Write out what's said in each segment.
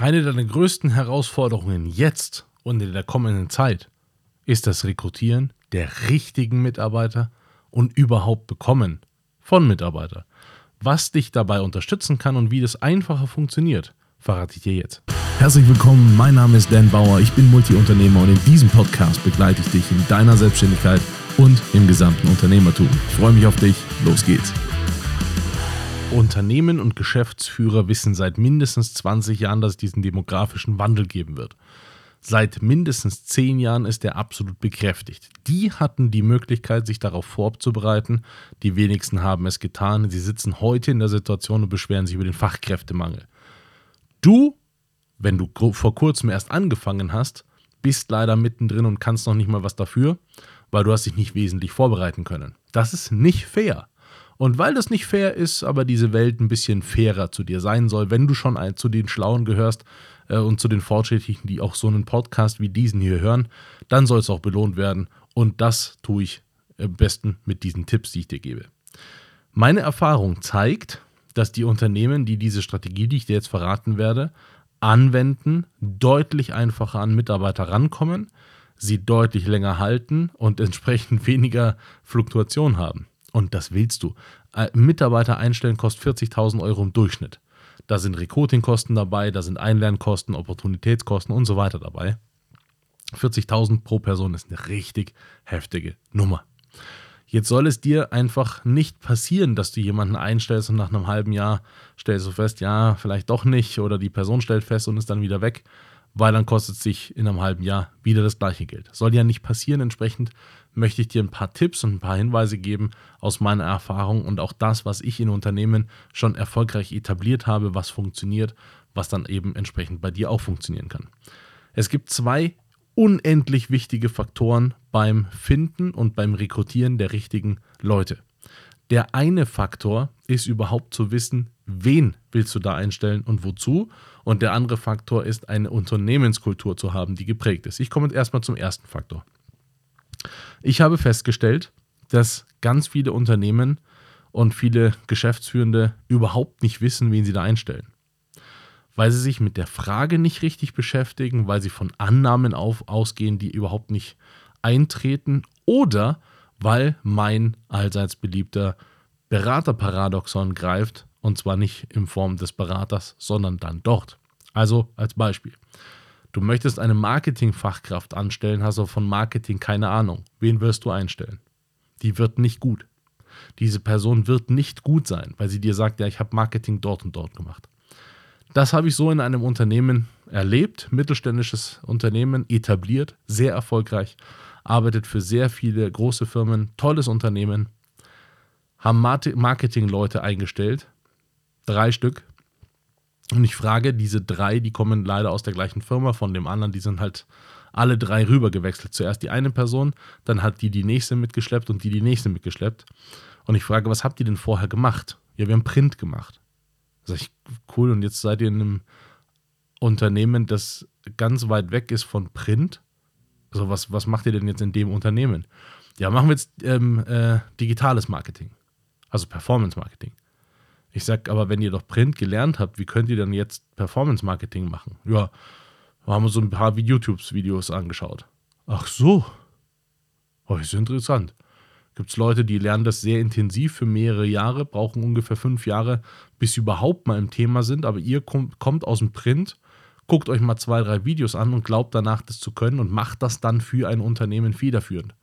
Eine deiner größten Herausforderungen jetzt und in der kommenden Zeit ist das Rekrutieren der richtigen Mitarbeiter und überhaupt Bekommen von Mitarbeitern. Was dich dabei unterstützen kann und wie das einfacher funktioniert, verrate ich dir jetzt. Herzlich willkommen, mein Name ist Dan Bauer, ich bin Multiunternehmer und in diesem Podcast begleite ich dich in deiner Selbstständigkeit und im gesamten Unternehmertum. Ich freue mich auf dich, los geht's. Unternehmen und Geschäftsführer wissen seit mindestens 20 Jahren, dass es diesen demografischen Wandel geben wird. Seit mindestens 10 Jahren ist er absolut bekräftigt. Die hatten die Möglichkeit, sich darauf vorzubereiten. Die wenigsten haben es getan. Sie sitzen heute in der Situation und beschweren sich über den Fachkräftemangel. Du, wenn du vor kurzem erst angefangen hast, bist leider mittendrin und kannst noch nicht mal was dafür, weil du hast dich nicht wesentlich vorbereiten können. Das ist nicht fair. Und weil das nicht fair ist, aber diese Welt ein bisschen fairer zu dir sein soll, wenn du schon zu den Schlauen gehörst äh, und zu den Fortschrittlichen, die auch so einen Podcast wie diesen hier hören, dann soll es auch belohnt werden. Und das tue ich am besten mit diesen Tipps, die ich dir gebe. Meine Erfahrung zeigt, dass die Unternehmen, die diese Strategie, die ich dir jetzt verraten werde, anwenden, deutlich einfacher an Mitarbeiter rankommen, sie deutlich länger halten und entsprechend weniger Fluktuation haben. Und das willst du. Äh, Mitarbeiter einstellen kostet 40.000 Euro im Durchschnitt. Da sind Recruitingkosten dabei, da sind Einlernkosten, Opportunitätskosten und so weiter dabei. 40.000 pro Person ist eine richtig heftige Nummer. Jetzt soll es dir einfach nicht passieren, dass du jemanden einstellst und nach einem halben Jahr stellst du fest, ja, vielleicht doch nicht, oder die Person stellt fest und ist dann wieder weg, weil dann kostet es sich in einem halben Jahr wieder das gleiche Geld. Soll ja nicht passieren. Entsprechend möchte ich dir ein paar Tipps und ein paar Hinweise geben aus meiner Erfahrung und auch das, was ich in Unternehmen schon erfolgreich etabliert habe, was funktioniert, was dann eben entsprechend bei dir auch funktionieren kann. Es gibt zwei unendlich wichtige Faktoren beim Finden und beim Rekrutieren der richtigen Leute. Der eine Faktor ist überhaupt zu wissen, wen willst du da einstellen und wozu. Und der andere Faktor ist eine Unternehmenskultur zu haben, die geprägt ist. Ich komme erstmal zum ersten Faktor. Ich habe festgestellt, dass ganz viele Unternehmen und viele Geschäftsführende überhaupt nicht wissen, wen sie da einstellen. Weil sie sich mit der Frage nicht richtig beschäftigen, weil sie von Annahmen auf, ausgehen, die überhaupt nicht eintreten oder weil mein allseits beliebter Beraterparadoxon greift und zwar nicht in Form des Beraters, sondern dann dort. Also als Beispiel. Du möchtest eine Marketingfachkraft anstellen, hast aber von Marketing keine Ahnung. Wen wirst du einstellen? Die wird nicht gut. Diese Person wird nicht gut sein, weil sie dir sagt, ja, ich habe Marketing dort und dort gemacht. Das habe ich so in einem Unternehmen erlebt, mittelständisches Unternehmen, etabliert, sehr erfolgreich, arbeitet für sehr viele große Firmen, tolles Unternehmen, haben Marketingleute eingestellt, drei Stück, und ich frage, diese drei, die kommen leider aus der gleichen Firma, von dem anderen, die sind halt alle drei rüber gewechselt. Zuerst die eine Person, dann hat die die nächste mitgeschleppt und die die nächste mitgeschleppt. Und ich frage, was habt ihr denn vorher gemacht? Ja, wir haben Print gemacht. Sag ich, cool, und jetzt seid ihr in einem Unternehmen, das ganz weit weg ist von Print. Also was, was macht ihr denn jetzt in dem Unternehmen? Ja, machen wir jetzt ähm, äh, digitales Marketing, also Performance Marketing. Ich sag, aber wenn ihr doch Print gelernt habt, wie könnt ihr dann jetzt Performance Marketing machen? Ja, wir haben uns so ein paar YouTube-Videos angeschaut. Ach so. Oh, ist interessant. Gibt es Leute, die lernen das sehr intensiv für mehrere Jahre, brauchen ungefähr fünf Jahre, bis sie überhaupt mal im Thema sind, aber ihr kommt, kommt aus dem Print, guckt euch mal zwei, drei Videos an und glaubt danach, das zu können und macht das dann für ein Unternehmen federführend.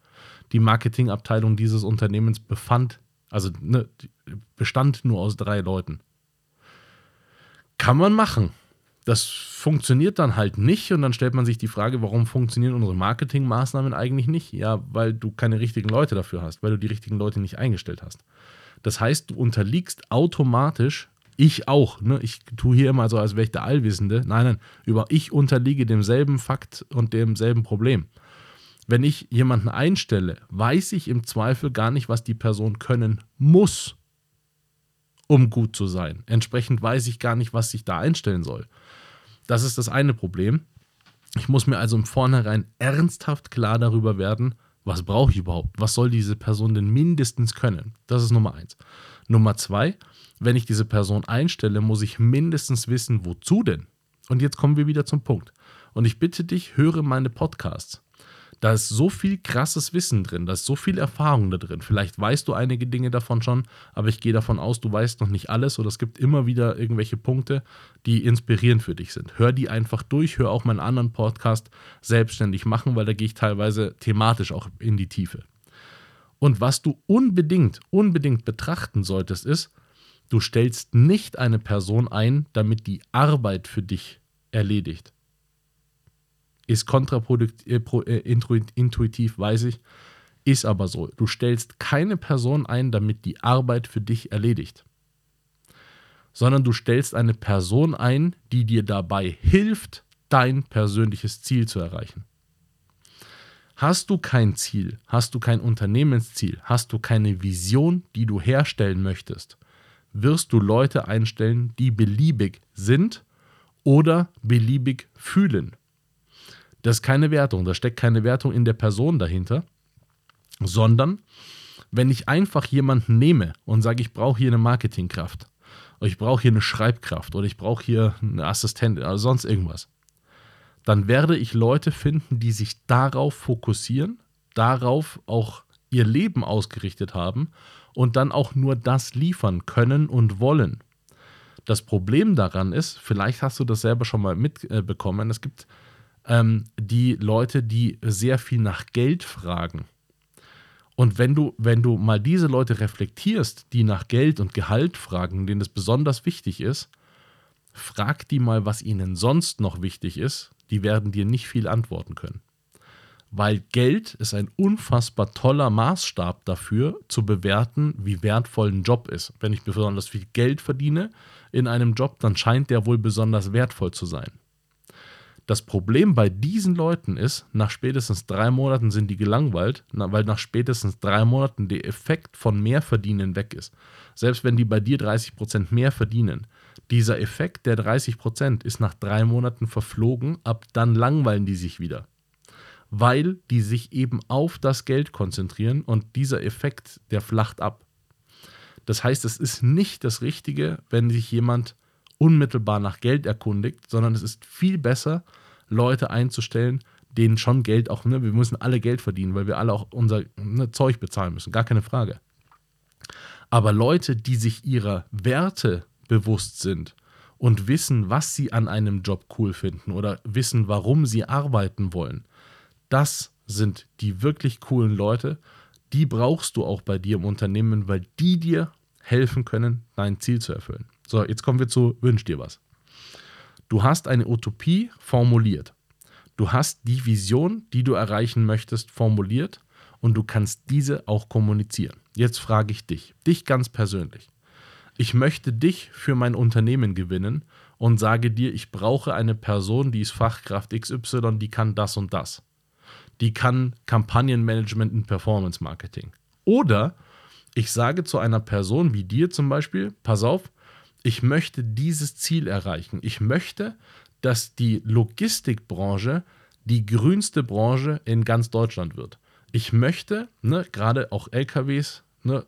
Die Marketingabteilung dieses Unternehmens befand also ne, bestand nur aus drei Leuten. Kann man machen. Das funktioniert dann halt nicht und dann stellt man sich die Frage, warum funktionieren unsere Marketingmaßnahmen eigentlich nicht? Ja, weil du keine richtigen Leute dafür hast, weil du die richtigen Leute nicht eingestellt hast. Das heißt, du unterliegst automatisch, ich auch, ne? ich tue hier immer so, als wäre ich der Allwissende. Nein, nein, über ich unterliege demselben Fakt und demselben Problem wenn ich jemanden einstelle, weiß ich im Zweifel gar nicht, was die Person können muss, um gut zu sein. Entsprechend weiß ich gar nicht, was ich da einstellen soll. Das ist das eine Problem. Ich muss mir also im Vornherein ernsthaft klar darüber werden, was brauche ich überhaupt? Was soll diese Person denn mindestens können? Das ist Nummer eins. Nummer zwei, wenn ich diese Person einstelle, muss ich mindestens wissen, wozu denn. Und jetzt kommen wir wieder zum Punkt. Und ich bitte dich, höre meine Podcasts. Da ist so viel krasses Wissen drin, da ist so viel Erfahrung da drin. Vielleicht weißt du einige Dinge davon schon, aber ich gehe davon aus, du weißt noch nicht alles oder es gibt immer wieder irgendwelche Punkte, die inspirierend für dich sind. Hör die einfach durch, hör auch meinen anderen Podcast selbstständig machen, weil da gehe ich teilweise thematisch auch in die Tiefe. Und was du unbedingt, unbedingt betrachten solltest, ist, du stellst nicht eine Person ein, damit die Arbeit für dich erledigt ist kontraproduktiv, äh, äh intuitiv, weiß ich, ist aber so. Du stellst keine Person ein, damit die Arbeit für dich erledigt, sondern du stellst eine Person ein, die dir dabei hilft, dein persönliches Ziel zu erreichen. Hast du kein Ziel, hast du kein Unternehmensziel, hast du keine Vision, die du herstellen möchtest, wirst du Leute einstellen, die beliebig sind oder beliebig fühlen. Das ist keine Wertung, da steckt keine Wertung in der Person dahinter, sondern wenn ich einfach jemanden nehme und sage, ich brauche hier eine Marketingkraft, oder ich brauche hier eine Schreibkraft oder ich brauche hier eine Assistentin oder sonst irgendwas, dann werde ich Leute finden, die sich darauf fokussieren, darauf auch ihr Leben ausgerichtet haben und dann auch nur das liefern können und wollen. Das Problem daran ist, vielleicht hast du das selber schon mal mitbekommen, es gibt ähm, die Leute, die sehr viel nach Geld fragen. Und wenn du, wenn du mal diese Leute reflektierst, die nach Geld und Gehalt fragen, denen es besonders wichtig ist, frag die mal, was ihnen sonst noch wichtig ist. Die werden dir nicht viel antworten können. Weil Geld ist ein unfassbar toller Maßstab dafür, zu bewerten, wie wertvoll ein Job ist. Wenn ich besonders viel Geld verdiene in einem Job, dann scheint der wohl besonders wertvoll zu sein. Das Problem bei diesen Leuten ist, nach spätestens drei Monaten sind die gelangweilt, weil nach spätestens drei Monaten der Effekt von mehr verdienen weg ist. Selbst wenn die bei dir 30% mehr verdienen, dieser Effekt der 30% ist nach drei Monaten verflogen, ab dann langweilen die sich wieder. Weil die sich eben auf das Geld konzentrieren und dieser Effekt, der flacht ab. Das heißt, es ist nicht das Richtige, wenn sich jemand unmittelbar nach Geld erkundigt, sondern es ist viel besser, Leute einzustellen, denen schon Geld auch, ne, wir müssen alle Geld verdienen, weil wir alle auch unser ne, Zeug bezahlen müssen, gar keine Frage. Aber Leute, die sich ihrer Werte bewusst sind und wissen, was sie an einem Job cool finden oder wissen, warum sie arbeiten wollen, das sind die wirklich coolen Leute. Die brauchst du auch bei dir im Unternehmen, weil die dir helfen können, dein Ziel zu erfüllen. So, jetzt kommen wir zu Wünsch dir was. Du hast eine Utopie formuliert. Du hast die Vision, die du erreichen möchtest, formuliert und du kannst diese auch kommunizieren. Jetzt frage ich dich, dich ganz persönlich. Ich möchte dich für mein Unternehmen gewinnen und sage dir, ich brauche eine Person, die ist Fachkraft XY, die kann das und das. Die kann Kampagnenmanagement und Performance Marketing. Oder ich sage zu einer Person wie dir zum Beispiel, pass auf, ich möchte dieses Ziel erreichen. Ich möchte, dass die Logistikbranche die grünste Branche in ganz Deutschland wird. Ich möchte, ne, gerade auch LKWs, ne,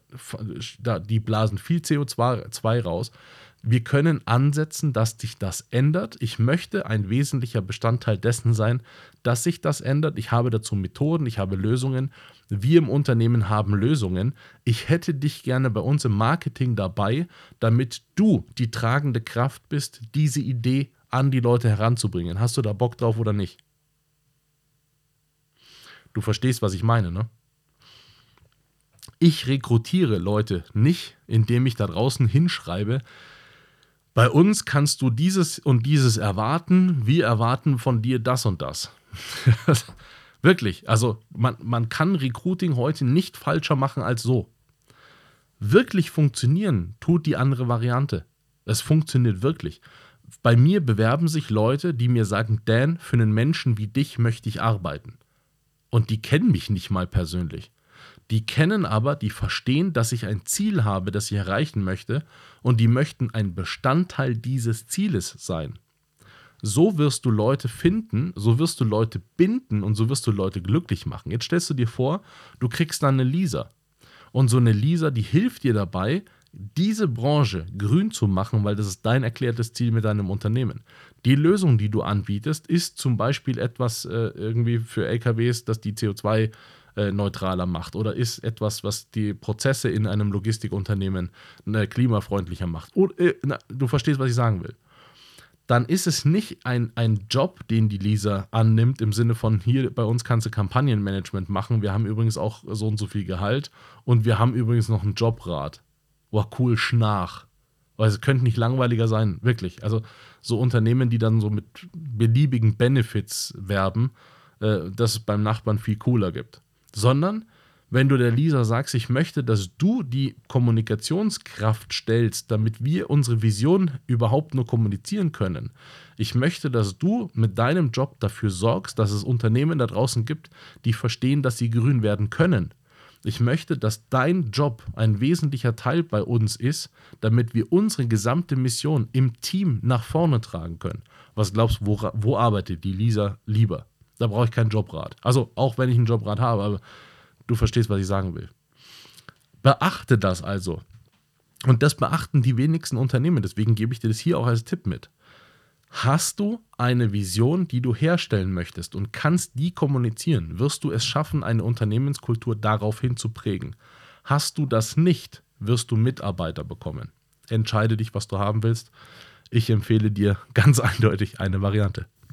die blasen viel CO2 raus. Wir können ansetzen, dass sich das ändert. Ich möchte ein wesentlicher Bestandteil dessen sein, dass sich das ändert. Ich habe dazu Methoden, ich habe Lösungen. Wir im Unternehmen haben Lösungen. Ich hätte dich gerne bei uns im Marketing dabei, damit du die tragende Kraft bist, diese Idee an die Leute heranzubringen. Hast du da Bock drauf oder nicht? Du verstehst, was ich meine, ne? Ich rekrutiere Leute nicht, indem ich da draußen hinschreibe, bei uns kannst du dieses und dieses erwarten, wir erwarten von dir das und das. Wirklich, also man, man kann Recruiting heute nicht falscher machen als so. Wirklich funktionieren tut die andere Variante. Es funktioniert wirklich. Bei mir bewerben sich Leute, die mir sagen, Dan, für einen Menschen wie dich möchte ich arbeiten. Und die kennen mich nicht mal persönlich. Die kennen aber, die verstehen, dass ich ein Ziel habe, das ich erreichen möchte und die möchten ein Bestandteil dieses Zieles sein. So wirst du Leute finden, so wirst du Leute binden und so wirst du Leute glücklich machen. Jetzt stellst du dir vor, du kriegst dann eine Lisa. Und so eine Lisa, die hilft dir dabei, diese Branche grün zu machen, weil das ist dein erklärtes Ziel mit deinem Unternehmen. Die Lösung, die du anbietest, ist zum Beispiel etwas äh, irgendwie für LKWs, das die CO2 äh, neutraler macht oder ist etwas, was die Prozesse in einem Logistikunternehmen äh, klimafreundlicher macht. Oder, äh, na, du verstehst, was ich sagen will. Dann ist es nicht ein, ein Job, den die Lisa annimmt, im Sinne von hier bei uns kannst du Kampagnenmanagement machen. Wir haben übrigens auch so und so viel Gehalt und wir haben übrigens noch einen Jobrat. Boah, cool, Schnach. Weil es könnte nicht langweiliger sein, wirklich. Also so Unternehmen, die dann so mit beliebigen Benefits werben, äh, dass es beim Nachbarn viel cooler gibt sondern wenn du der Lisa sagst, ich möchte, dass du die Kommunikationskraft stellst, damit wir unsere Vision überhaupt nur kommunizieren können. Ich möchte, dass du mit deinem Job dafür sorgst, dass es Unternehmen da draußen gibt, die verstehen, dass sie grün werden können. Ich möchte, dass dein Job ein wesentlicher Teil bei uns ist, damit wir unsere gesamte Mission im Team nach vorne tragen können. Was glaubst du, wo, wo arbeitet die Lisa lieber? Da brauche ich keinen Jobrat. Also auch wenn ich einen Jobrat habe, aber du verstehst, was ich sagen will. Beachte das also. Und das beachten die wenigsten Unternehmen. Deswegen gebe ich dir das hier auch als Tipp mit. Hast du eine Vision, die du herstellen möchtest und kannst die kommunizieren, wirst du es schaffen, eine Unternehmenskultur daraufhin zu prägen. Hast du das nicht, wirst du Mitarbeiter bekommen. Entscheide dich, was du haben willst. Ich empfehle dir ganz eindeutig eine Variante.